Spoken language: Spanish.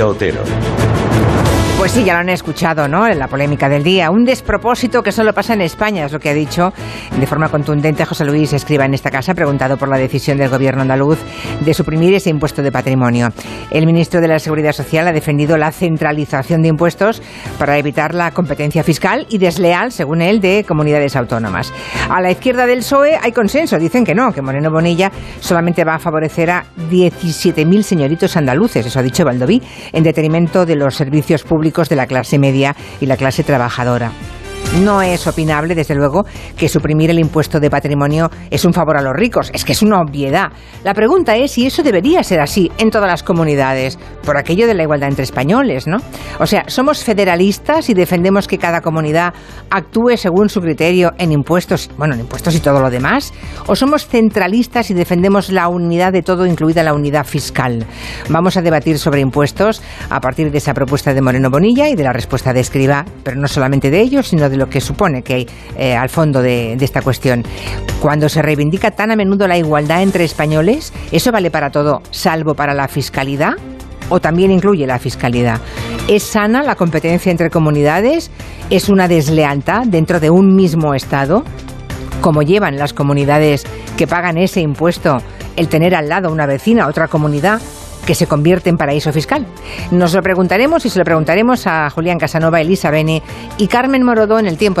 Otero. Pues sí, ya lo han escuchado, ¿no? En la polémica del día. Un despropósito que solo pasa en España, es lo que ha dicho de forma contundente José Luis Escriba en esta casa, preguntado por la decisión del gobierno andaluz de suprimir ese impuesto de patrimonio. El ministro de la Seguridad Social ha defendido la centralización de impuestos para evitar la competencia fiscal y desleal, según él, de comunidades autónomas. A la izquierda del PSOE hay consenso, dicen que no, que Moreno Bonilla solamente va a favorecer a 17.000 señoritos andaluces, eso ha dicho Valdoví, en detrimento de los servicios públicos de la clase media y la clase trabajadora. No es opinable, desde luego, que suprimir el impuesto de patrimonio es un favor a los ricos. Es que es una obviedad. La pregunta es si eso debería ser así en todas las comunidades, por aquello de la igualdad entre españoles, ¿no? O sea, ¿somos federalistas y defendemos que cada comunidad actúe según su criterio en impuestos, bueno, en impuestos y todo lo demás? ¿O somos centralistas y defendemos la unidad de todo, incluida la unidad fiscal? Vamos a debatir sobre impuestos a partir de esa propuesta de Moreno Bonilla y de la respuesta de Escriba, pero no solamente de ellos, sino de lo que supone que hay eh, al fondo de, esta cuestión. Cuando se reivindica tan a menudo la igualdad entre españoles, ¿eso vale para todo, salvo para la fiscalidad? ¿O también incluye la fiscalidad? ¿Es sana la competencia entre comunidades? ¿Es una deslealtad dentro de un mismo Estado? como llevan las comunidades que pagan ese impuesto el tener al lado una vecina, otra comunidad que se convierte en paraíso fiscal? Nos lo preguntaremos y se lo preguntaremos a Julián Casanova, Elisa Bene y Carmen Morodó en el tiempo de